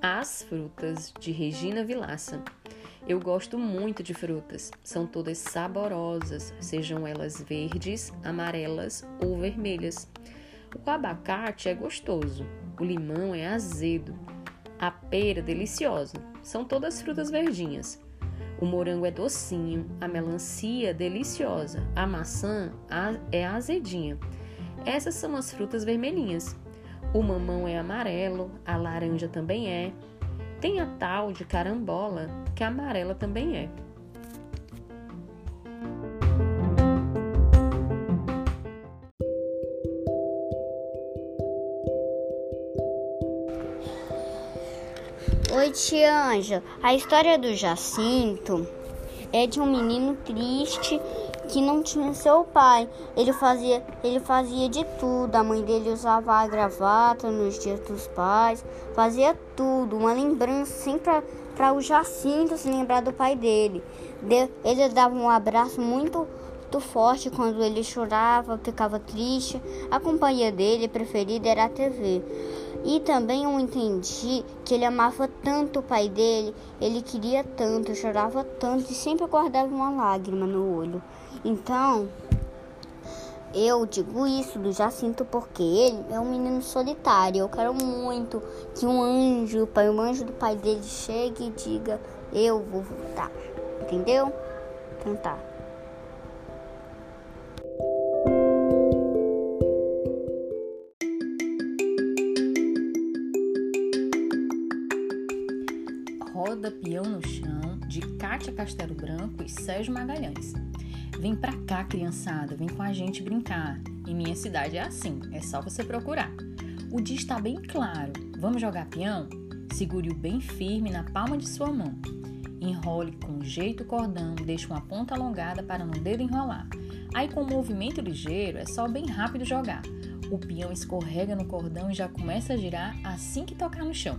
As frutas de Regina Vilaça. Eu gosto muito de frutas. São todas saborosas, sejam elas verdes, amarelas ou vermelhas. O abacate é gostoso, o limão é azedo, a pera deliciosa. São todas frutas verdinhas. O morango é docinho, a melancia deliciosa, a maçã é azedinha. Essas são as frutas vermelhinhas. O mamão é amarelo, a laranja também é. Tem a tal de carambola, que amarela também é. Oi, tia Anja. A história do Jacinto é de um menino triste que não tinha seu pai. Ele fazia, ele fazia de tudo. A mãe dele usava a gravata nos dias dos pais, fazia tudo. Uma lembrança sempre para o Jacinto se lembrar do pai dele. De, ele dava um abraço muito, muito forte quando ele chorava, ficava triste. A companhia dele preferida era a TV. E também eu entendi que ele amava tanto o pai dele, ele queria tanto, chorava tanto e sempre guardava uma lágrima no olho. Então, eu digo isso do Jacinto porque ele é um menino solitário. Eu quero muito que um anjo, pai, um anjo do pai dele chegue e diga: Eu vou voltar. Entendeu? Então tá. Roda Peão no Chão, de Cátia Castelo Branco e Sérgio Magalhães. Vem pra cá, criançada, vem com a gente brincar. Em minha cidade é assim, é só você procurar. O dia está bem claro. Vamos jogar peão? Segure-o bem firme na palma de sua mão. Enrole com jeito o cordão, deixe uma ponta alongada para no dedo enrolar. Aí, com um movimento ligeiro, é só bem rápido jogar. O peão escorrega no cordão e já começa a girar assim que tocar no chão.